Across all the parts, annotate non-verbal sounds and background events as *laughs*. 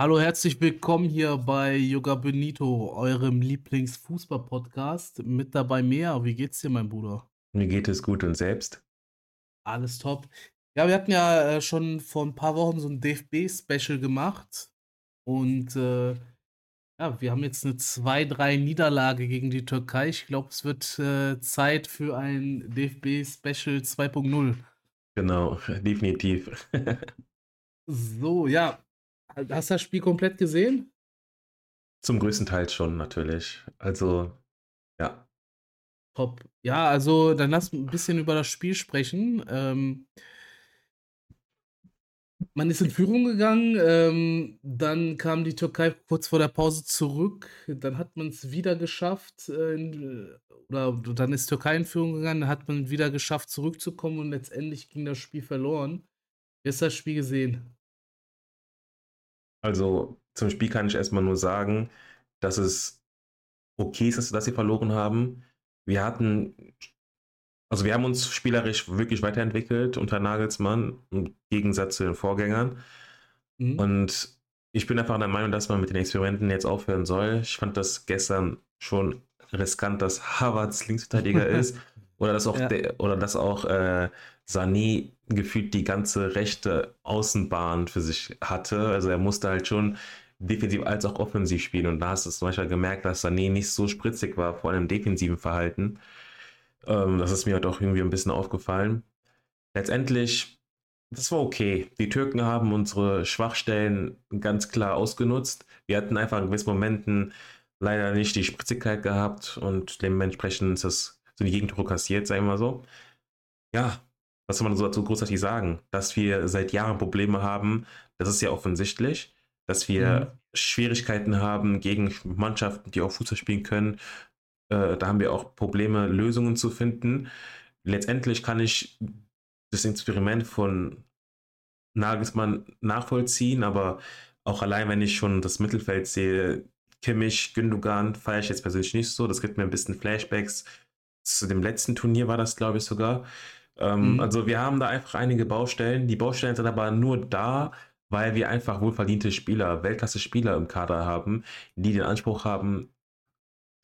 Hallo, herzlich willkommen hier bei Yoga Benito, eurem Lieblingsfußball-Podcast. Mit dabei mehr. Wie geht's dir, mein Bruder? Mir geht es gut und selbst? Alles top. Ja, wir hatten ja äh, schon vor ein paar Wochen so ein DFB-Special gemacht. Und äh, ja, wir haben jetzt eine 2-3 Niederlage gegen die Türkei. Ich glaube, es wird äh, Zeit für ein DFB-Special 2.0. Genau, definitiv. *laughs* so, ja. Hast du das Spiel komplett gesehen? Zum größten Teil schon, natürlich. Also, ja. Top. Ja, also dann lass ein bisschen über das Spiel sprechen. Ähm, man ist in Führung gegangen, ähm, dann kam die Türkei kurz vor der Pause zurück, dann hat man es wieder geschafft, äh, in, oder dann ist Türkei in Führung gegangen, dann hat man wieder geschafft, zurückzukommen und letztendlich ging das Spiel verloren. Wie hast du das Spiel gesehen? Also zum Spiel kann ich erstmal nur sagen, dass es okay ist, dass sie verloren haben. Wir hatten, also wir haben uns spielerisch wirklich weiterentwickelt unter Nagelsmann, im Gegensatz zu den Vorgängern. Mhm. Und ich bin einfach der Meinung, dass man mit den Experimenten jetzt aufhören soll. Ich fand das gestern schon riskant, dass Havertz Linksverteidiger *laughs* ist. Oder dass auch, ja. der, oder dass auch äh, Sané gefühlt die ganze rechte Außenbahn für sich hatte. Also er musste halt schon defensiv als auch offensiv spielen. Und da hast du zum Beispiel gemerkt, dass Sané nicht so spritzig war, vor allem im defensiven Verhalten. Ähm, das ist mir halt auch irgendwie ein bisschen aufgefallen. Letztendlich, das war okay. Die Türken haben unsere Schwachstellen ganz klar ausgenutzt. Wir hatten einfach in gewissen Momenten leider nicht die Spritzigkeit gehabt und dementsprechend ist das so die Gegentore kassiert, sagen wir mal so. Ja, was soll man so dazu großartig sagen? Dass wir seit Jahren Probleme haben, das ist ja offensichtlich dass wir mhm. Schwierigkeiten haben gegen Mannschaften, die auch Fußball spielen können. Äh, da haben wir auch Probleme, Lösungen zu finden. Letztendlich kann ich das Experiment von Nagelsmann nachvollziehen, aber auch allein, wenn ich schon das Mittelfeld sehe, Kimmich, Gündogan, feiere ich jetzt persönlich nicht so. Das gibt mir ein bisschen Flashbacks. Zu dem letzten Turnier war das, glaube ich, sogar. Ähm, mhm. Also wir haben da einfach einige Baustellen. Die Baustellen sind aber nur da, weil wir einfach wohlverdiente Spieler, Weltklasse-Spieler im Kader haben, die den Anspruch haben,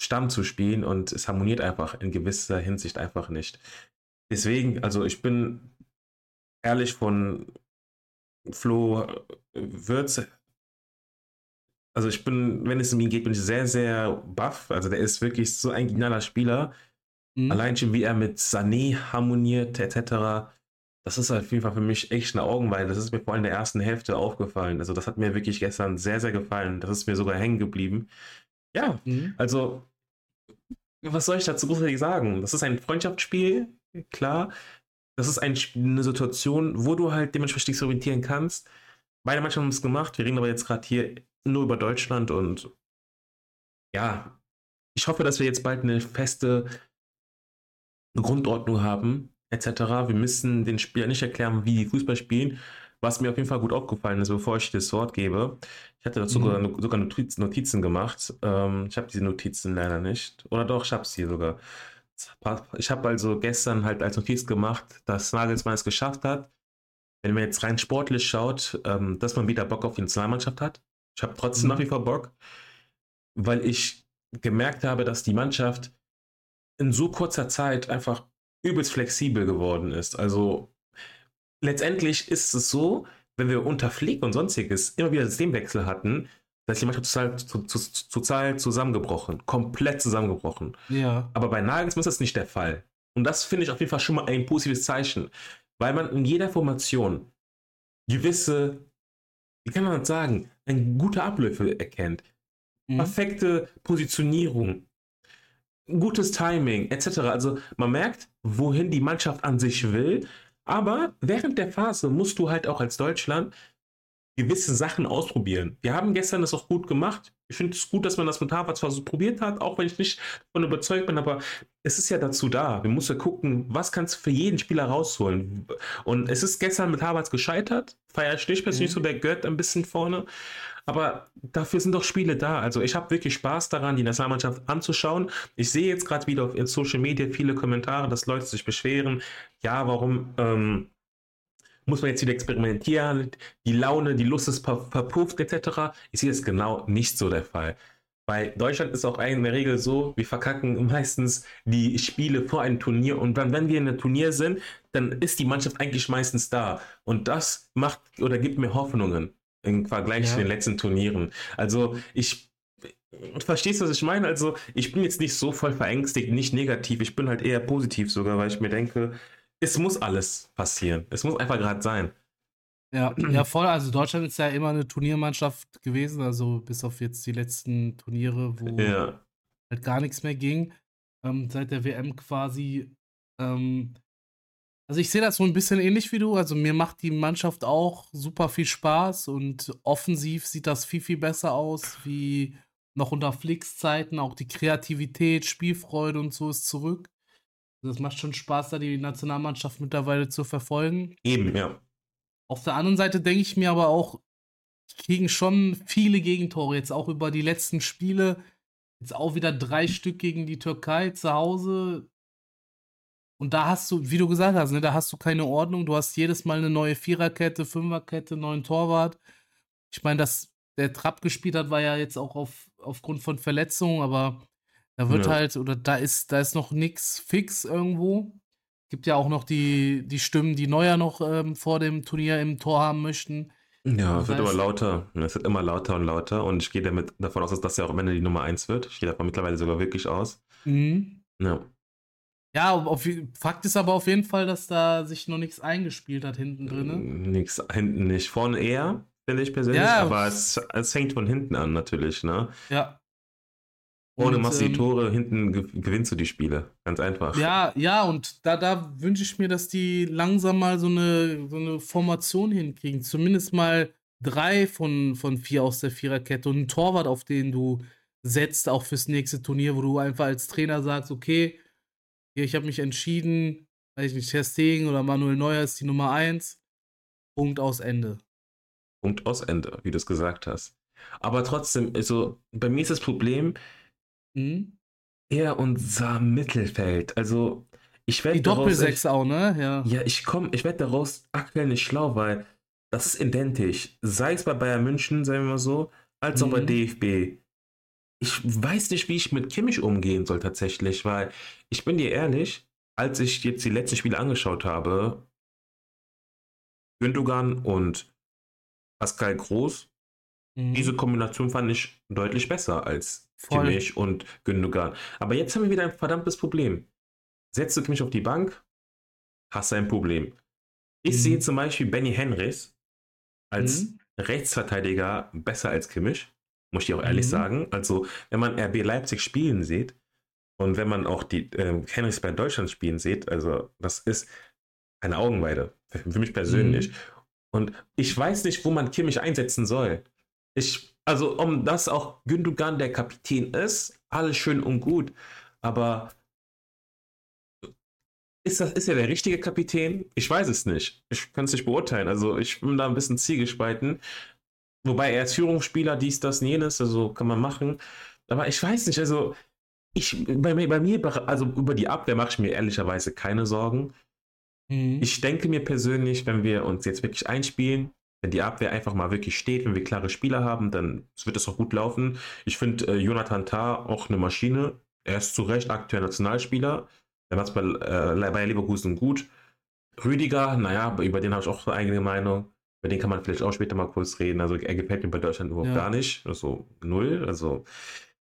Stamm zu spielen und es harmoniert einfach in gewisser Hinsicht einfach nicht. Deswegen, also ich bin ehrlich von Flo äh, Würz, also ich bin, wenn es um ihn geht, bin ich sehr, sehr baff. Also der ist wirklich so ein genialer Spieler. Mhm. Allein schon, wie er mit Sané harmoniert, etc das ist auf jeden Fall für mich echt eine Augenweide. Das ist mir vor allem in der ersten Hälfte aufgefallen. Also das hat mir wirklich gestern sehr, sehr gefallen. Das ist mir sogar hängen geblieben. Ja, mhm. also was soll ich dazu großartig sagen? Das ist ein Freundschaftsspiel, klar. Das ist ein, eine Situation, wo du halt dementsprechend dich orientieren kannst. Beide Mannschaften haben es gemacht. Wir reden aber jetzt gerade hier nur über Deutschland und ja, ich hoffe, dass wir jetzt bald eine feste Grundordnung haben, etc. Wir müssen den Spielern nicht erklären, wie die Fußball spielen. Was mir auf jeden Fall gut aufgefallen ist, bevor ich das Wort gebe, ich hatte dazu mhm. sogar, sogar Notizen gemacht. Ähm, ich habe diese Notizen leider nicht. Oder doch, ich habe sie sogar. Ich habe also gestern halt als Notiz gemacht, dass Nagelsmann es geschafft hat, wenn man jetzt rein sportlich schaut, ähm, dass man wieder Bock auf die Nationalmannschaft hat. Ich habe trotzdem mhm. nach wie vor Bock, weil ich gemerkt habe, dass die Mannschaft in so kurzer Zeit einfach übelst flexibel geworden ist. Also letztendlich ist es so, wenn wir unter Flick und sonstiges immer wieder Systemwechsel hatten, dass die Mannschaft total, total zusammengebrochen, komplett zusammengebrochen. Ja. Aber bei Nagelsmann ist das nicht der Fall. Und das finde ich auf jeden Fall schon mal ein positives Zeichen, weil man in jeder Formation gewisse, wie kann man das sagen, ein gute Abläufe erkennt. Mhm. Perfekte Positionierung, gutes Timing etc. Also man merkt, wohin die Mannschaft an sich will. Aber während der Phase musst du halt auch als Deutschland gewisse Sachen ausprobieren. Wir haben gestern das auch gut gemacht. Ich finde es gut, dass man das mit Harvard zwar so probiert hat, auch wenn ich nicht davon überzeugt bin, aber es ist ja dazu da. Wir müssen ja gucken, was kannst du für jeden Spieler rausholen. Und es ist gestern mit Harvards gescheitert. Feier ich nicht persönlich mhm. so, der gehört ein bisschen vorne. Aber dafür sind doch Spiele da. Also ich habe wirklich Spaß daran, die Nationalmannschaft anzuschauen. Ich sehe jetzt gerade wieder auf Social Media viele Kommentare, dass Leute sich beschweren. Ja, warum ähm, muss man jetzt wieder experimentieren, die Laune, die Lust ist ver verpufft etc. Ich sehe das genau nicht so der Fall. Bei Deutschland ist auch in der Regel so, wir verkacken meistens die Spiele vor einem Turnier und dann, wenn wir in einem Turnier sind, dann ist die Mannschaft eigentlich meistens da. Und das macht oder gibt mir Hoffnungen im Vergleich ja. zu den letzten Turnieren. Also ich verstehst du, was ich meine? Also ich bin jetzt nicht so voll verängstigt, nicht negativ, ich bin halt eher positiv sogar, weil ich mir denke, es muss alles passieren. Es muss einfach gerade sein. Ja, ja, voll. Also Deutschland ist ja immer eine Turniermannschaft gewesen, also bis auf jetzt die letzten Turniere, wo ja. halt gar nichts mehr ging. Ähm, seit der WM quasi. Ähm, also ich sehe das so ein bisschen ähnlich wie du. Also mir macht die Mannschaft auch super viel Spaß und offensiv sieht das viel, viel besser aus wie noch unter Flicks Zeiten. Auch die Kreativität, Spielfreude und so ist zurück. Das macht schon Spaß, da die Nationalmannschaft mittlerweile zu verfolgen. Eben, ja. Auf der anderen Seite denke ich mir aber auch, kriegen schon viele Gegentore, jetzt auch über die letzten Spiele. Jetzt auch wieder drei Stück gegen die Türkei zu Hause. Und da hast du, wie du gesagt hast, ne, da hast du keine Ordnung. Du hast jedes Mal eine neue Viererkette, Fünferkette, neuen Torwart. Ich meine, dass der Trapp gespielt hat, war ja jetzt auch auf, aufgrund von Verletzungen, aber da wird ja. halt, oder da ist, da ist noch nichts fix irgendwo. Gibt ja auch noch die, die Stimmen, die Neuer noch ähm, vor dem Turnier im Tor haben möchten. Ja, es wird aber lauter. Es wird immer lauter und lauter. Und ich gehe damit davon aus, dass das ja auch am Ende die Nummer 1 wird. Ich gehe davon mittlerweile sogar wirklich aus. Mhm. Ja. Ja, auf, Fakt ist aber auf jeden Fall, dass da sich noch nichts eingespielt hat hinten drin. Nichts hinten nicht. Vorne eher, finde ich persönlich. Ja, aber es, es hängt von hinten an natürlich, ne? Ja. Ohne machst du die ähm, Tore, hinten gewinnst du die Spiele. Ganz einfach. Ja, ja, und da, da wünsche ich mir, dass die langsam mal so eine, so eine Formation hinkriegen. Zumindest mal drei von, von vier aus der Viererkette und einen Torwart, auf den du setzt, auch fürs nächste Turnier, wo du einfach als Trainer sagst, okay, ich habe mich entschieden, weiß ich nicht, Ter oder Manuel Neuer ist die Nummer eins. Punkt aus Ende. Punkt aus Ende, wie du es gesagt hast. Aber trotzdem, also bei mir ist das Problem, Mhm. Er unser Mittelfeld. Also, ich werde. Die Doppelsechs auch, ne? Ja. Ja, ich komme, ich werde daraus aktuell nicht schlau, weil das ist identisch. Sei es bei Bayern München, sagen wir mal so, als auch bei mhm. DFB. Ich weiß nicht, wie ich mit Kimmich umgehen soll tatsächlich, weil ich bin dir ehrlich, als ich jetzt die letzten Spiele angeschaut habe, Gündogan und Pascal Groß, mhm. diese Kombination fand ich deutlich besser als Voll. Kimmich und Gündogan. Aber jetzt haben wir wieder ein verdammtes Problem. Setzt du Kimmich auf die Bank, hast du ein Problem. Ich mhm. sehe zum Beispiel Benny Henrys als mhm. Rechtsverteidiger besser als Kimmich, muss ich dir auch ehrlich mhm. sagen. Also, wenn man RB Leipzig spielen sieht und wenn man auch die äh, Henrys bei Deutschland spielen sieht, also das ist eine Augenweide für, für mich persönlich. Mhm. Und ich weiß nicht, wo man Kimmich einsetzen soll. Ich also um das auch Gündogan der Kapitän ist, alles schön und gut, aber ist das ist er der richtige Kapitän? Ich weiß es nicht. Ich kann es nicht beurteilen. Also ich bin da ein bisschen zielgespalten. Wobei er ist Führungsspieler, dies, das, jenes, also kann man machen. Aber ich weiß nicht, also ich, bei, bei mir, also über die Abwehr mache ich mir ehrlicherweise keine Sorgen. Mhm. Ich denke mir persönlich, wenn wir uns jetzt wirklich einspielen, wenn die Abwehr einfach mal wirklich steht, wenn wir klare Spieler haben, dann wird es auch gut laufen. Ich finde äh, Jonathan Tah auch eine Maschine. Er ist zu Recht aktuell Nationalspieler. Er macht es bei, äh, bei Leverkusen gut. Rüdiger, naja, über den habe ich auch eine eigene Meinung. Über den kann man vielleicht auch später mal kurz reden. Also er gefällt mir bei Deutschland überhaupt ja. gar nicht. Also null. Also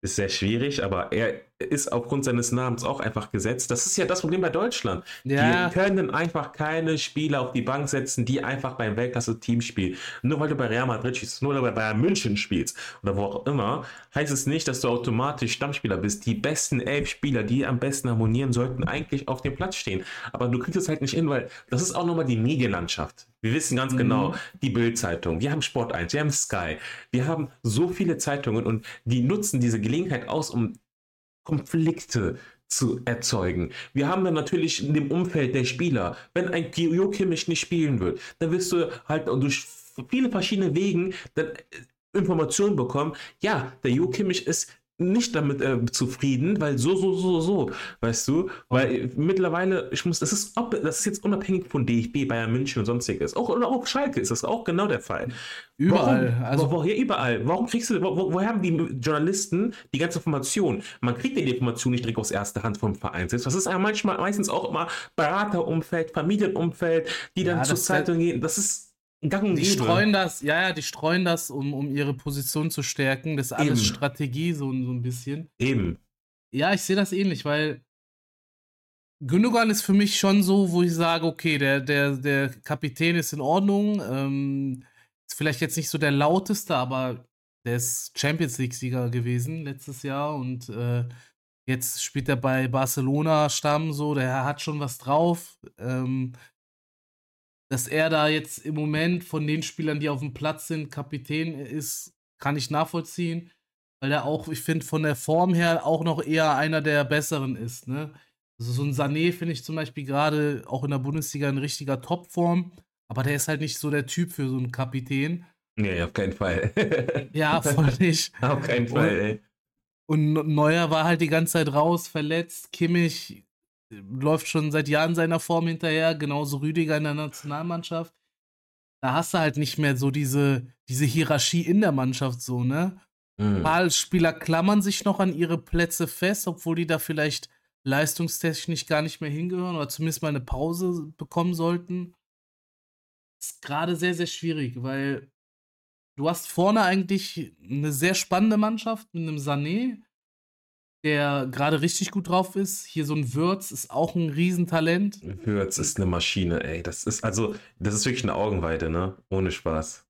ist sehr schwierig, aber er ist aufgrund seines Namens auch einfach gesetzt. Das ist ja das Problem bei Deutschland. Ja. Die können einfach keine Spieler auf die Bank setzen, die einfach beim Weltklasse-Team spielen. Nur weil du bei Real Madrid spielst, nur weil du bei Bayern München spielst oder wo auch immer, heißt es nicht, dass du automatisch Stammspieler bist. Die besten elf Spieler, die am besten harmonieren, sollten eigentlich auf dem Platz stehen. Aber du kriegst es halt nicht hin, weil das ist auch nochmal die Medienlandschaft. Wir wissen ganz mhm. genau, die Bild-Zeitung, wir haben Sport 1, wir haben Sky, wir haben so viele Zeitungen und die nutzen diese Gelegenheit aus, um Konflikte zu erzeugen. Wir haben dann natürlich in dem Umfeld der Spieler, wenn ein Jo Kimmich nicht spielen wird, dann wirst du halt durch viele verschiedene Wegen dann äh, Informationen bekommen, ja, der Jo Kimmich ist nicht damit äh, zufrieden, weil so, so, so, so, weißt du? Weil mittlerweile, ich muss, das ist, ob, das ist jetzt unabhängig von DFB, Bayern München und sonstiges. Auch, oder auch Schalke ist das auch genau der Fall. Überall. Warum, also, wo, wo, hier überall. Warum kriegst du, wo, wo, woher haben die Journalisten die ganze Information? Man kriegt die Information nicht direkt aus erster Hand vom Verein. Das ist ja manchmal, meistens auch immer Beraterumfeld, Familienumfeld, die dann Ja, zur das- Zeitung gehen. Das ist gang die streuen das, ja, ja, die streuen das, um, um ihre Position zu stärken. Das ist alles Eben. Strategie, so, so ein bisschen. Eben. Ja, ich sehe das ähnlich, weil Gündogan ist für mich schon so, wo ich sage, okay, der, der, der Kapitän ist in Ordnung. Ähm, ist vielleicht jetzt nicht so der lauteste, aber der ist Champions League-Sieger gewesen letztes Jahr und äh, jetzt spielt er bei Barcelona Stamm so, der hat schon was drauf. Ähm, dass er da jetzt im Moment von den Spielern, die auf dem Platz sind, Kapitän ist, kann ich nachvollziehen, weil er auch, ich finde, von der Form her auch noch eher einer der besseren ist. Ne? Also so ein Sané finde ich zum Beispiel gerade auch in der Bundesliga in richtiger Topform, aber der ist halt nicht so der Typ für so einen Kapitän. Nee, auf keinen Fall. *laughs* Ja, voll nicht. auf keinen Fall, ey. Und Neuer war halt die ganze Zeit raus, verletzt. Kimmich läuft schon seit Jahren seiner Form hinterher, genauso Rüdiger in der Nationalmannschaft. Da hast du halt nicht mehr so diese, diese Hierarchie in der Mannschaft so, ne? Ein Mhm. paar Spieler klammern sich noch an ihre Plätze fest, obwohl die da vielleicht leistungstechnisch gar nicht mehr hingehören oder zumindest mal eine Pause bekommen sollten. Ist gerade sehr, sehr schwierig, weil du hast vorne eigentlich eine sehr spannende Mannschaft mit einem Sané, der gerade richtig gut drauf ist. Hier so ein Würz ist auch ein Riesentalent. Würz ist eine Maschine, ey. Das ist also, das ist wirklich eine Augenweide, ne? Ohne Spaß.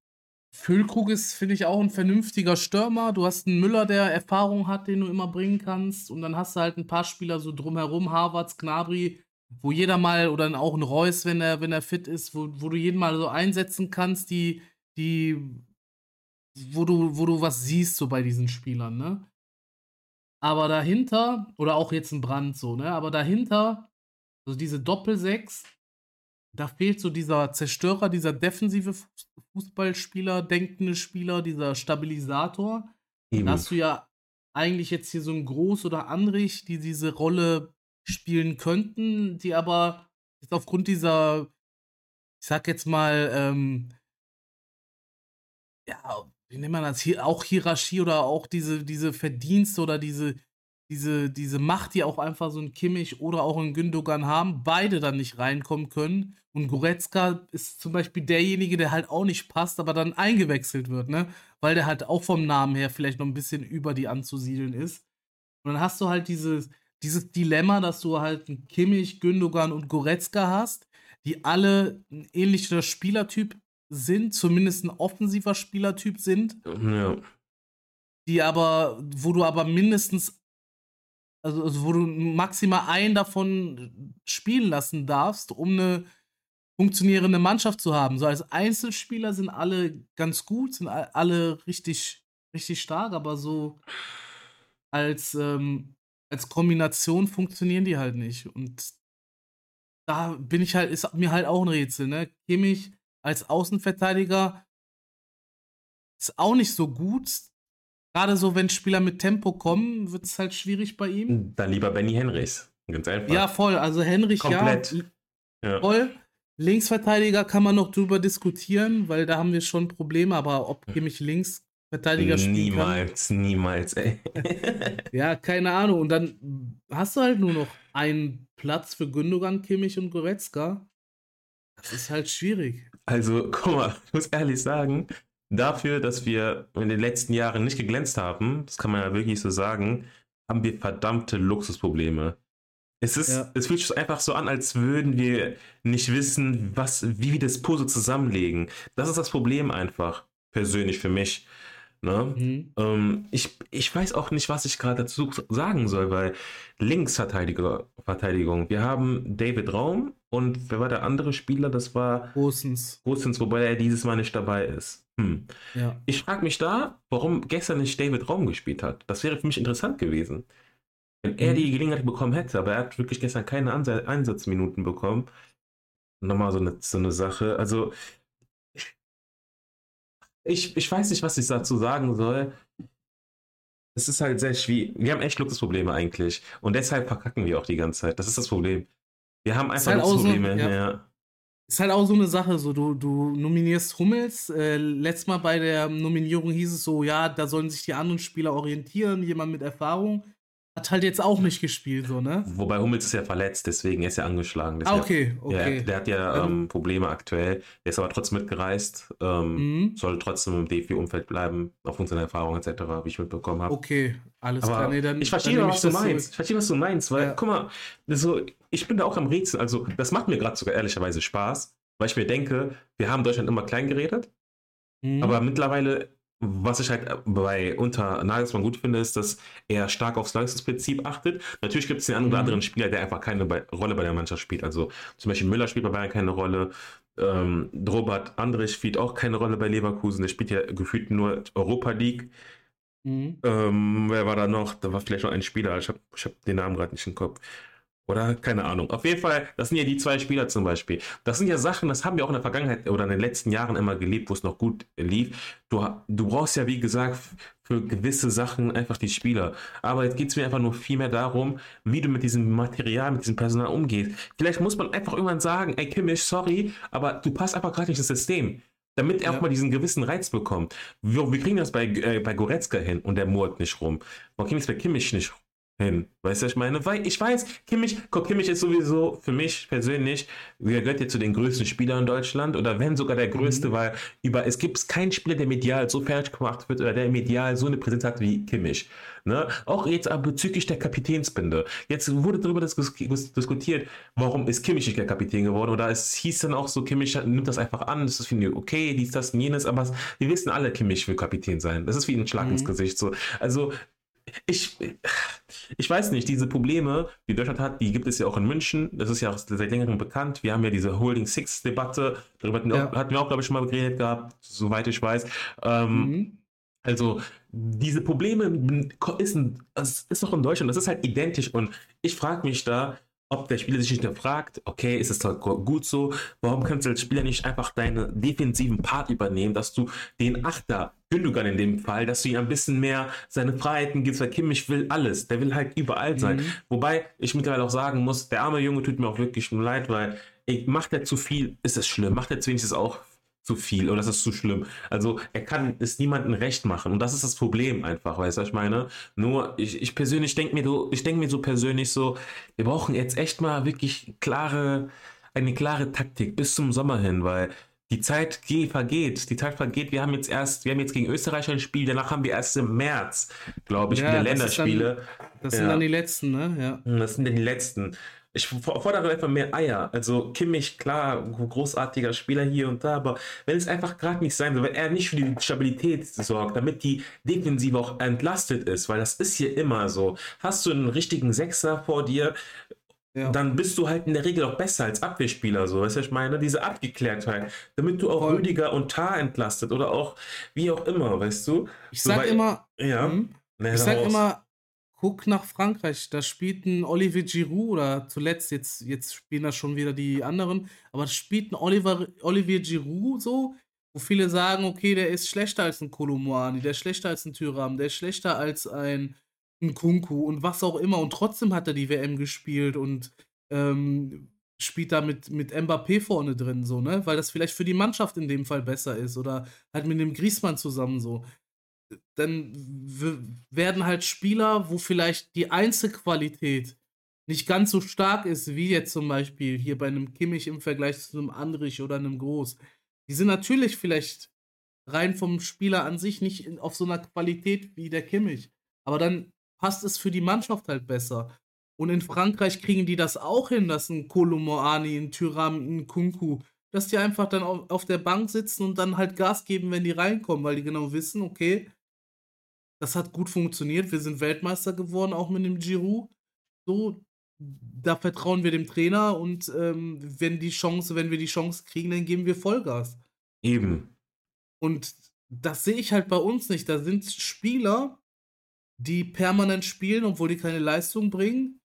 Füllkrug ist, finde ich, auch ein vernünftiger Stürmer. Du hast einen Müller, der Erfahrung hat, den du immer bringen kannst. Und dann hast du halt ein paar Spieler so drumherum, Harvards, Gnabry, wo jeder mal, oder dann auch ein Reus, wenn er, wenn er fit ist, wo, wo du jeden mal so einsetzen kannst, die, die, wo du, wo du was siehst, so bei diesen Spielern, ne? Aber dahinter, oder auch jetzt ein Brand so, ne? Aber dahinter, so diese Doppelsechs, da fehlt so dieser Zerstörer, dieser defensive Fuß- Fußballspieler, denkende Spieler, dieser Stabilisator. Eben. Da hast du ja eigentlich jetzt hier so ein Groß oder Andrich, die diese Rolle spielen könnten, die aber jetzt aufgrund dieser, ich sag jetzt mal, ähm, ja, wie nennt man das hier, auch Hierarchie oder auch diese, diese Verdienste oder diese, diese, diese Macht, die auch einfach so ein Kimmich oder auch ein Gündogan haben, beide dann nicht reinkommen können. Und Goretzka ist zum Beispiel derjenige, der halt auch nicht passt, aber dann eingewechselt wird, ne? Weil der halt auch vom Namen her vielleicht noch ein bisschen über die anzusiedeln ist. Und dann hast du halt dieses, dieses Dilemma, dass du halt einen Kimmich, Gündogan und Goretzka hast, die alle ein ähnlicher Spielertyp sind, zumindest ein offensiver Spielertyp sind Ja. die aber, wo du aber mindestens, also, also wo du maximal einen davon spielen lassen darfst, um eine funktionierende Mannschaft zu haben. So als Einzelspieler sind alle ganz gut, sind alle richtig, richtig stark, aber so als, ähm, als Kombination funktionieren die halt nicht. Und da bin ich halt, ist mir halt auch ein Rätsel, ne? Kimmich als Außenverteidiger ist auch nicht so gut. Gerade so, wenn Spieler mit Tempo kommen, wird es halt schwierig bei ihm. Dann lieber Benny Henrichs. Ganz einfach. Ja, voll. Also Henrich, Komplett. ja, Ja. voll. Linksverteidiger kann man noch drüber diskutieren, weil da haben wir schon Probleme, aber ob Kimmich Linksverteidiger spielen kann. Niemals, niemals, ey. *laughs* *laughs* Ja, keine Ahnung. Und dann hast du halt nur noch einen Platz für Gündogan, Kimmich und Goretzka. Das ist halt schwierig. Also, *laughs* guck mal, ich muss ehrlich sagen, dafür, dass wir in den letzten Jahren nicht geglänzt haben, das kann man ja wirklich so sagen, haben wir verdammte Luxusprobleme. Es ist, Ja. es fühlt sich einfach so an, als würden wir nicht wissen, was, wie wir das Puzzle zusammenlegen. Das ist das Problem einfach, persönlich für mich. Ne? Mhm. Ähm, ich, ich weiß auch nicht, was ich gerade dazu sagen soll, weil Linksverteidiger, Verteidigung, wir haben David Raum und wer war der andere Spieler? Das war Großens. Gosens, wobei er dieses Mal nicht dabei ist. Hm. Ja. Ich frage mich da, warum gestern nicht David Raum gespielt hat. Das wäre für mich interessant gewesen. Wenn er Mhm. die Gelegenheit bekommen hätte, aber er hat wirklich gestern keine Anse Einsatzminuten bekommen. Nochmal so eine, so eine Sache. Also, ich, ich weiß nicht, was ich dazu sagen soll. es ist halt sehr schwierig. Wir haben echt Luxusprobleme eigentlich. Und deshalb verkacken wir auch die ganze Zeit. Das ist das Problem. Wir haben einfach halt Luxusprobleme. So, ja. ja. Ist halt auch so eine Sache, so du, du nominierst Hummels. Äh, letztes Mal bei der Nominierung hieß es so, ja, da sollen sich die anderen Spieler orientieren, jemand mit Erfahrung. Hat halt jetzt auch nicht gespielt, so, ne? Wobei Hummels ist ja verletzt, deswegen er ist ja angeschlagen. Ah, okay, okay. Ja, der hat ja ähm, ähm, Probleme aktuell. Der ist aber trotzdem mitgereist. Ähm, mhm. Soll trotzdem im DFB-Umfeld bleiben, aufgrund seiner Erfahrung etc., wie ich mitbekommen habe. Okay, alles aber klar. Nee, dann, ich verstehe, was du meinst. Zurück. Ich verstehe, was du meinst, weil, ja. guck mal, so, ich bin da auch am Rätsel. Also, das macht mir gerade sogar ehrlicherweise Spaß, weil ich mir denke, wir haben Deutschland immer klein geredet. Mhm. Aber mittlerweile was ich halt bei unter Nagelsmann gut finde, ist, dass er stark aufs Leistungsprinzip achtet. Natürlich gibt es den einen oder mhm. anderen Spieler, der einfach keine Rolle bei der Mannschaft spielt. Also zum Beispiel Müller spielt bei Bayern keine Rolle. Ähm, Robert Andrich spielt auch keine Rolle bei Leverkusen. Der spielt ja gefühlt nur Europa League. Mhm. Ähm, wer war da noch? Da war vielleicht noch ein Spieler. Ich habe ich hab den Namen gerade nicht im Kopf. Oder keine Ahnung. Auf jeden Fall, das sind ja die zwei Spieler zum Beispiel. Das sind ja Sachen, das haben wir auch in der Vergangenheit oder in den letzten Jahren immer gelebt, wo es noch gut lief. Du, du brauchst ja, wie gesagt, für gewisse Sachen einfach die Spieler. Aber jetzt geht es mir einfach nur viel mehr darum, wie du mit diesem Material, mit diesem Personal umgehst. Vielleicht muss man einfach irgendwann sagen, ey Kimmich, sorry, aber du passt einfach gerade nicht ins System damit er ja. auch mal diesen gewissen Reiz bekommt. Wir, wir kriegen das bei, äh, bei Goretzka hin und der murrt nicht rum. Warum kriegen wir es bei Kimmich nicht hin. Weißt du, was ich meine? Weil ich weiß, Kimmich, Kimmich ist sowieso für mich persönlich, er gehört ja zu den größten Spielern in Deutschland oder wenn sogar der größte, mhm. weil über, es gibt keinen Spieler, der medial so fertig gemacht wird oder der medial so eine Präsenz hat wie Kimmich. Ne? Auch jetzt aber bezüglich der Kapitänsbinde. Jetzt wurde darüber diskutiert, warum ist Kimmich nicht der Kapitän geworden oder es hieß dann auch so, Kimmich nimmt das einfach an, das ist finde ich okay, dies, das und jenes, aber wir wissen alle, Kimmich will Kapitän sein. Das ist wie ein Schlag mhm. ins Gesicht. So. Also ich, ich weiß nicht, diese Probleme, die Deutschland hat, die gibt es ja auch in München. Das ist ja auch seit längerem bekannt. Wir haben ja diese Holding Six-Debatte, darüber hatten, ja. auch, hatten, wir auch, glaube ich, schon mal geredet gehabt, soweit ich weiß. Ähm, mhm. Also, diese Probleme ist, ist doch in Deutschland, das ist halt identisch. Und ich frage mich da, ob der Spieler sich nicht fragt, okay, ist es halt gut so, warum kannst du als Spieler nicht einfach deinen defensiven Part übernehmen, dass du den Achter, Gündogan in dem Fall, dass du ihm ein bisschen mehr seine Freiheiten gibst, weil Kimmich will alles, der will halt überall sein. Mhm. Wobei ich mittlerweile auch sagen muss, der arme Junge tut mir auch wirklich nur leid, weil ey, macht er zu viel, ist es schlimm, macht er zu wenig, ist es auch zu viel oder das ist zu schlimm. Also er kann es niemandem recht machen und das ist das Problem einfach, weißt du, was ich meine? Nur ich, ich persönlich denke mir so, ich denke mir so persönlich so, wir brauchen jetzt echt mal wirklich klare, eine klare Taktik bis zum Sommer hin, weil die Zeit geht, vergeht, die Zeit vergeht. Wir haben jetzt erst, wir haben jetzt gegen Österreich ein Spiel, danach haben wir erst im März, glaube ich, ja, wieder Länderspiele. Dann, das sind ja. dann die letzten, ne? Ja. Das sind dann die letzten ich fordere einfach mehr Eier. Also Kimmich, klar, großartiger Spieler hier und da, aber wenn es einfach gerade nicht sein soll, wenn er nicht für die Stabilität sorgt, damit die Defensive auch entlastet ist, weil das ist hier immer so. Hast du einen richtigen Sechser vor dir, ja. dann bist du halt in der Regel auch besser als Abwehrspieler, so, weißt du, ich meine, diese Abgeklärtheit, damit du auch Voll. Rüdiger und Tar entlastet oder auch wie auch immer, weißt du? Ich sag so, immer, ja, hm? ich sag immer, guck nach Frankreich, da spielt ein Olivier Giroud oder zuletzt, jetzt, jetzt spielen da schon wieder die anderen, aber da spielt ein Oliver, Olivier Giroud so, wo viele sagen, okay, der ist schlechter als ein Kolomoani, der ist schlechter als ein Tyram, der ist schlechter als ein, ein Kunku und was auch immer und trotzdem hat er die WM gespielt und ähm, spielt da mit, mit Mbappé vorne drin, so, ne? Weil das vielleicht für die Mannschaft in dem Fall besser ist oder halt mit dem Griesmann zusammen so dann werden halt Spieler, wo vielleicht die Einzelqualität nicht ganz so stark ist, wie jetzt zum Beispiel hier bei einem Kimmich im Vergleich zu einem Andrich oder einem Groß. Die sind natürlich vielleicht rein vom Spieler an sich nicht auf so einer Qualität wie der Kimmich. Aber dann passt es für die Mannschaft halt besser. Und in Frankreich kriegen die das auch hin, dass ein Kolomoani, ein Tyram, ein Kunku, dass die einfach dann auf der Bank sitzen und dann halt Gas geben, wenn die reinkommen, weil die genau wissen, okay, das hat gut funktioniert. Wir sind Weltmeister geworden, auch mit dem Giroud. So, da vertrauen wir dem Trainer und ähm, wenn die Chance, wenn wir die Chance kriegen, dann geben wir Vollgas. Eben. Und das sehe ich halt bei uns nicht. Da sind Spieler, die permanent spielen, obwohl die keine Leistung bringen.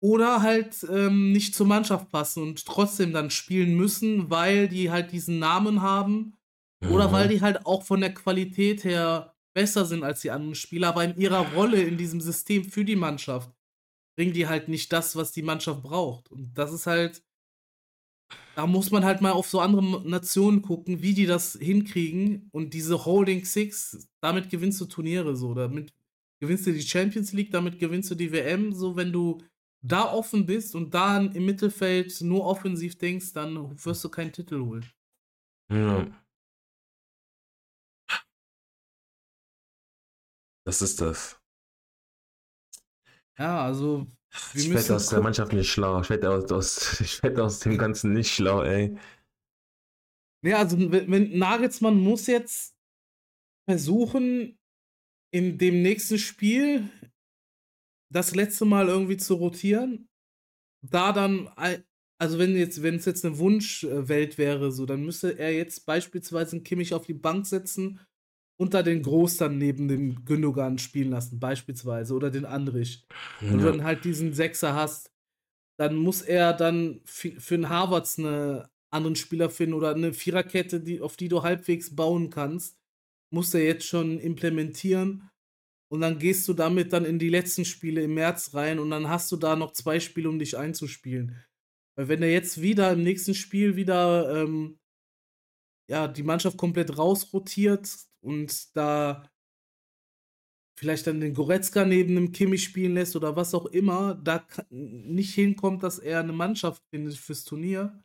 Oder halt ähm, nicht zur Mannschaft passen und trotzdem dann spielen müssen, weil die halt diesen Namen haben. Mhm. Oder weil die halt auch von der Qualität her besser sind als die anderen Spieler, aber in ihrer Rolle in diesem System für die Mannschaft bringen die halt nicht das, was die Mannschaft braucht. Und das ist halt, da muss man halt mal auf so andere Nationen gucken, wie die das hinkriegen. Und diese Holding Six, damit gewinnst du Turniere so. Damit gewinnst du die Champions League, damit gewinnst du die WM. So, wenn du da offen bist und da im Mittelfeld nur offensiv denkst, dann wirst du keinen Titel holen. Ja. Das ist das. Ja, also. ich werde aus der Mannschaft nicht schlau. Ich werde aus, aus, *laughs* ich werd aus dem Ganzen nicht schlau, ey. Ja, also wenn Nagelsmann muss jetzt versuchen, in dem nächsten Spiel das letzte Mal irgendwie zu rotieren. Da dann, also wenn jetzt, wenn es jetzt eine Wunschwelt wäre, so, dann müsste er jetzt beispielsweise einen Kimmich auf die Bank setzen unter den Groß dann neben dem Gündogan spielen lassen, beispielsweise, oder den Andrich. Ja. Und du dann halt diesen Sechser hast, dann muss er dann für einen Harvards eine anderen Spieler finden oder eine Viererkette, die, auf die du halbwegs bauen kannst, muss er jetzt schon implementieren. Und dann gehst du damit dann in die letzten Spiele im März rein und dann hast du da noch zwei Spiele, um dich einzuspielen. Weil wenn er jetzt wieder im nächsten Spiel wieder ähm, ja, die Mannschaft komplett rausrotiert, und da vielleicht dann den Goretzka neben dem Kimmich spielen lässt oder was auch immer, da nicht hinkommt, dass er eine Mannschaft findet fürs Turnier.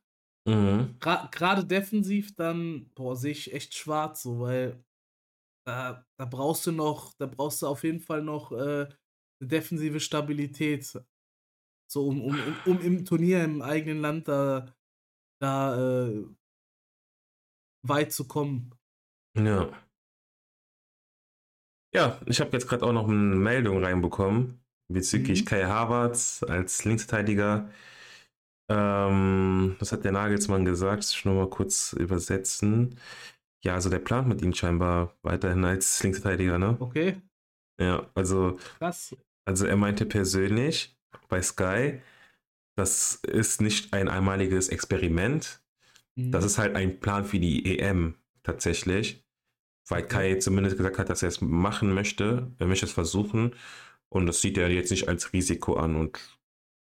Mhm. Gerade defensiv, dann, boah, sehe ich echt schwarz, so, weil da, da brauchst du noch, da brauchst du auf jeden Fall noch äh, eine defensive Stabilität. So, um, um, um, um im Turnier im eigenen Land da, da äh, weit zu kommen. Ja. Ja, ich habe jetzt gerade auch noch eine Meldung reinbekommen bezüglich mhm. Kai Havertz als Linksverteidiger. Ähm, das hat der Nagelsmann gesagt, ich nur mal kurz übersetzen. Ja, also der plant mit ihm scheinbar weiterhin als Linksverteidiger, ne? Okay. Ja, also. Krass. Also er meinte persönlich bei Sky, das ist nicht ein einmaliges Experiment. Mhm. Das ist halt ein Plan für die EM tatsächlich weil Kai zumindest gesagt hat, dass er es machen möchte, er möchte es versuchen und das sieht er jetzt nicht als Risiko an und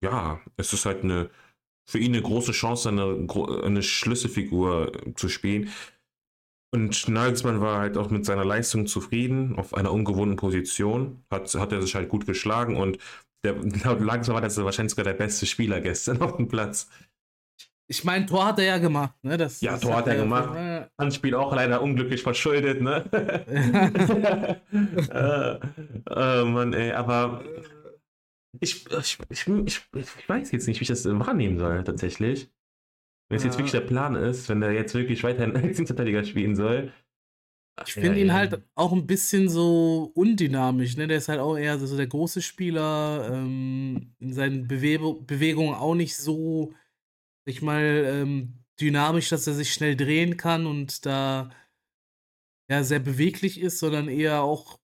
ja, es ist halt eine für ihn eine große Chance, eine, eine Schlüsselfigur zu spielen. Und Nagelsmann war halt auch mit seiner Leistung zufrieden, auf einer ungewohnten Position, hat, hat er sich halt gut geschlagen und der, laut *laughs* Nagelsmann war das wahrscheinlich sogar der beste Spieler gestern *laughs* auf dem Platz. Ich meine, Tor hat er ja gemacht, ne? Das, ja, das Tor hat er gemacht. Ja. Handspiel auch leider unglücklich verschuldet, ne? *laughs* äh, oh Mann, ey, aber ich, ich, ich, ich, weiß jetzt nicht, wie ich das wahrnehmen soll, tatsächlich. Wenn es ja. jetzt wirklich der Plan ist, wenn er jetzt wirklich weiterhin *laughs* als Innenverteidiger spielen soll. Ich finde ihn halt auch ein bisschen so undynamisch, ne? Der ist halt auch eher so der große Spieler, ähm, in seinen Bewe Bewegungen auch nicht so ich mal, ähm, dynamisch, dass er sich schnell drehen kann und da ja sehr beweglich ist, sondern eher auch,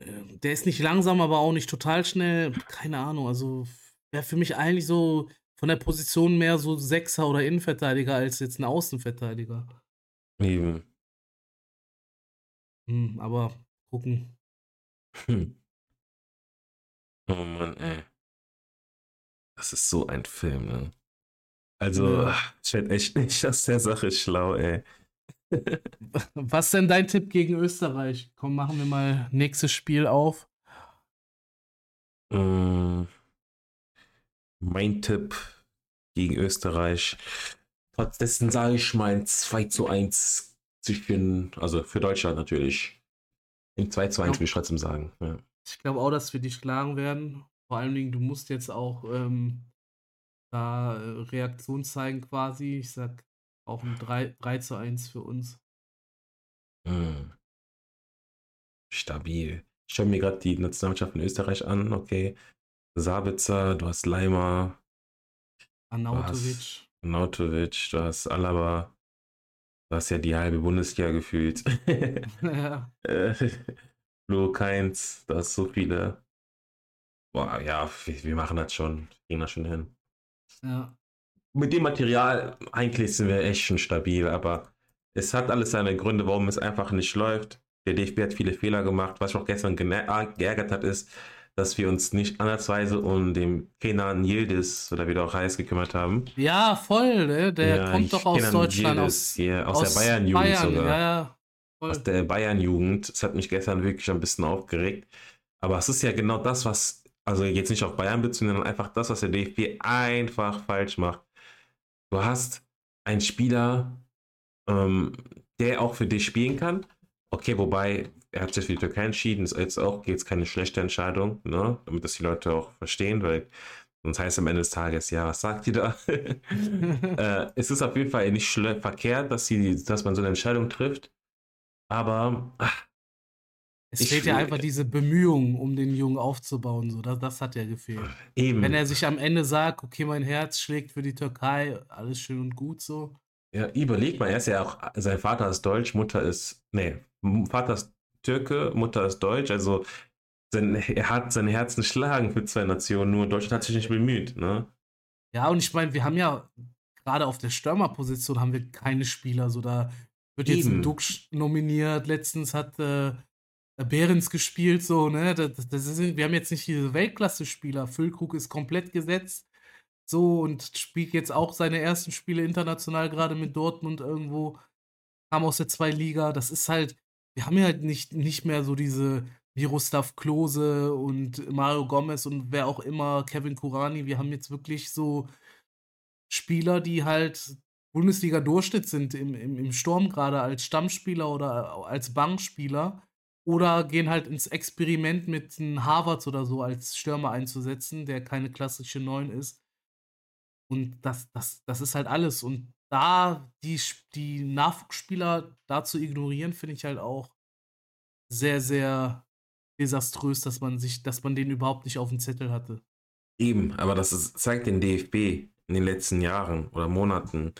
äh, der ist nicht langsam, aber auch nicht total schnell. Keine Ahnung, also wäre für mich eigentlich so von der Position mehr so Sechser oder Innenverteidiger als jetzt ein Außenverteidiger. Eben. Hm, aber gucken. Hm. Oh Mann, ey. Das ist so ein Film, ne? Also, ja. ich werde echt nicht aus der Sache schlau, ey. *laughs* Was denn dein Tipp gegen Österreich? Komm, machen wir mal nächstes Spiel auf. Mm, mein Tipp gegen Österreich. Trotz dessen sage ich mal ein 2 zu 1 zwischen, also für Deutschland natürlich. Im 2 zu 1 will ich trotzdem sagen. Ja. Ich glaube auch, dass wir dich schlagen werden. Vor allen Dingen, du musst jetzt auch ähm, da äh, Reaktion zeigen quasi. Ich sag auch ein 3, 3 zu 1 für uns. Hm. Stabil. Ich schaue mir gerade die Nationalmannschaft von Österreich an. Okay. Sabitzer, du hast Leimer. Arnautovic. Arnautovic, du hast Alaba. Du hast ja die halbe Bundesliga gefühlt. *laughs* *laughs* ja. Flo Keins, da hast so viele. Boah, ja, wir, wir machen das schon. Wir gehen das schon hin. Ja. Mit dem Material eigentlich sind wir echt schon stabil, aber es hat alles seine Gründe, warum es einfach nicht läuft. Der DFB hat viele Fehler gemacht. Was mich auch gestern geärgert hat, ist, dass wir uns nicht andersweise um den Kenan Yildiz, oder wie der auch heißt, gekümmert haben. Ja, voll, ne? Der ja, kommt doch aus Kenan Deutschland, aus, ja, aus, aus, der Bayern-Jugend Bayern, sogar. Ja, ja. Aus der Bayern-Jugend. Das hat mich gestern wirklich ein bisschen aufgeregt. Aber es ist ja genau das, was, also jetzt nicht auf Bayern bezogen, sondern einfach das, was der DFB einfach falsch macht. Du hast einen Spieler, ähm, der auch für dich spielen kann. Okay, wobei er hat sich für die Türkei entschieden, ist jetzt auch jetzt keine schlechte Entscheidung, ne? damit das die Leute auch verstehen, weil sonst heißt am Ende des Tages, ja, was sagt ihr da? *laughs* äh, es ist auf jeden Fall nicht verkehrt, dass, sie, dass man so eine Entscheidung trifft, aber ach, es fehlt ja einfach diese Bemühungen, um den Jungen aufzubauen. So. Das, das hat ja gefehlt. Eben. Wenn er sich am Ende sagt, okay, mein Herz schlägt für die Türkei, alles schön und gut so. Ja, überleg mal, er ist ja auch, sein Vater ist Deutsch, Mutter ist, nee, Vater ist Türke, Mutter ist Deutsch, also sein, er hat sein Herzen schlagen für zwei Nationen, nur Deutschland hat sich nicht bemüht, ne? Ja, und ich meine, wir haben ja gerade auf der Stürmerposition haben wir keine Spieler, so da wird jetzt Eben. ein Duck nominiert, letztens hat äh, Behrens gespielt, so, ne? Das, das ist, wir haben jetzt nicht diese Weltklasse-Spieler. Füllkrug ist komplett gesetzt, so und spielt jetzt auch seine ersten Spiele international gerade mit Dortmund irgendwo. Kam aus der zwei Liga. Das ist halt, wir haben ja halt nicht, nicht mehr so diese Miroslav Klose und Mario Gomez und wer auch immer, Kevin Kurani. Wir haben jetzt wirklich so Spieler, die halt Bundesliga-Durchschnitt sind im, im, im Sturm, gerade als Stammspieler oder als Bankspieler oder gehen halt ins Experiment mit einem Harvards oder so als Stürmer einzusetzen, der keine klassische 9 ist. Und das, das, das ist halt alles. Und da die, die Nachwuchsspieler da zu ignorieren, finde ich halt auch sehr, sehr desaströs, dass man sich, dass man den überhaupt nicht auf dem Zettel hatte. Eben, aber das ist, zeigt den DFB in den letzten Jahren oder Monaten,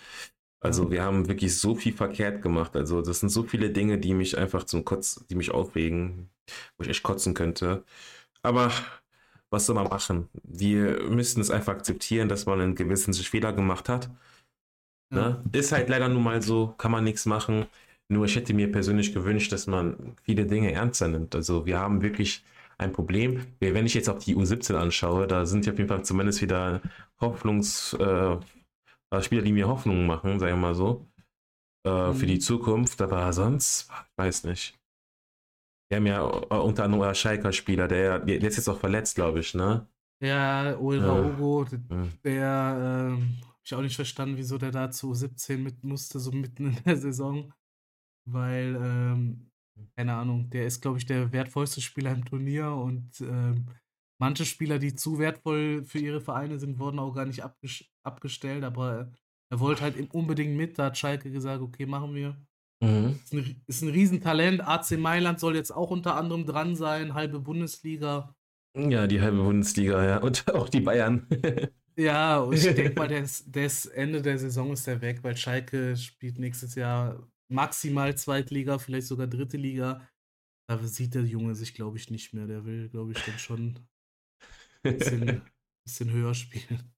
also wir haben wirklich so viel verkehrt gemacht. Also das sind so viele Dinge, die mich einfach zum Kotz, die mich aufregen, wo ich echt kotzen könnte. Aber was soll man machen? Wir müssen es einfach akzeptieren, dass man einen gewissen Fehler gemacht hat. Ne? Ist halt leider nun mal so, kann man nichts machen. Nur ich hätte mir persönlich gewünscht, dass man viele Dinge ernster nimmt. Also wir haben wirklich ein Problem. Wenn ich jetzt auch die U17 anschaue, da sind ja auf jeden Fall zumindest wieder Hoffnungs, äh, Spieler, die mir Hoffnung machen, sagen wir mal so, äh, mhm. für die. Zukunft, aber sonst, ich weiß nicht. Wir haben ja äh, unter anderem euer Schalker-Spieler, der, der ist jetzt auch verletzt, glaube ich, ne? Ja, Ulra. Ugo, der, ähm, ich auch nicht verstanden, wieso der da zu 17 mit musste, so mitten in der Saison. Weil, ähm, keine Ahnung, der ist, glaube ich, der wertvollste Spieler im Turnier und ähm, manche Spieler, die zu wertvoll für ihre Vereine sind, wurden auch gar nicht abges abgestellt, aber er wollte halt unbedingt mit. Da hat Schalke gesagt, okay, machen wir. Mhm. Ist, ein, ist ein Riesentalent. AC Mailand soll jetzt auch unter anderem dran sein, halbe Bundesliga. Ja, die halbe Bundesliga, ja. Und *laughs* auch die Bayern. Ja, und ich denke mal, *laughs* der ist Ende der Saison ist der weg, weil Schalke spielt nächstes Jahr maximal Zweitliga, vielleicht sogar dritte Liga. Da sieht der Junge sich, glaube ich, nicht mehr. Der will, glaube ich, dann schon ein bisschen, *laughs* bisschen höher spielen.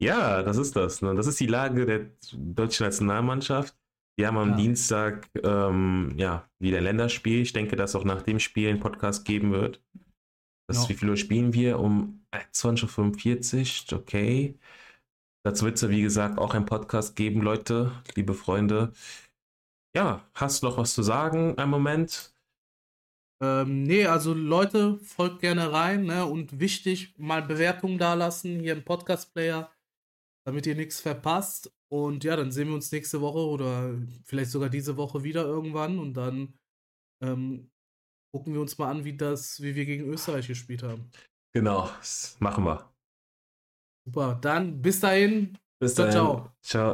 ja, das ist das. Ne? Das ist die Lage der deutschen Nationalmannschaft. Wir haben am ja. Dienstag ähm, ja, wieder ein Länderspiel. Ich denke, dass auch nach dem Spiel ein Podcast geben wird. Das, ja. Wie viel Uhr spielen wir? Um 20.45 Uhr, okay. Dazu wird es ja, wie gesagt, auch ein Podcast geben, Leute, liebe Freunde. Ja, hast du noch was zu sagen? Ein Moment? Ähm, nee, also Leute, folgt gerne rein, ne? Und wichtig, mal Bewertungen da lassen hier im Podcast-Player, damit ihr nichts verpasst. Und ja, dann sehen wir uns nächste Woche oder vielleicht sogar diese Woche wieder irgendwann und dann ähm, gucken wir uns mal an, wie das, wie wir gegen Österreich gespielt haben. Genau, das machen wir. Super, dann bis dahin. Bis dahin. Ciao. ciao.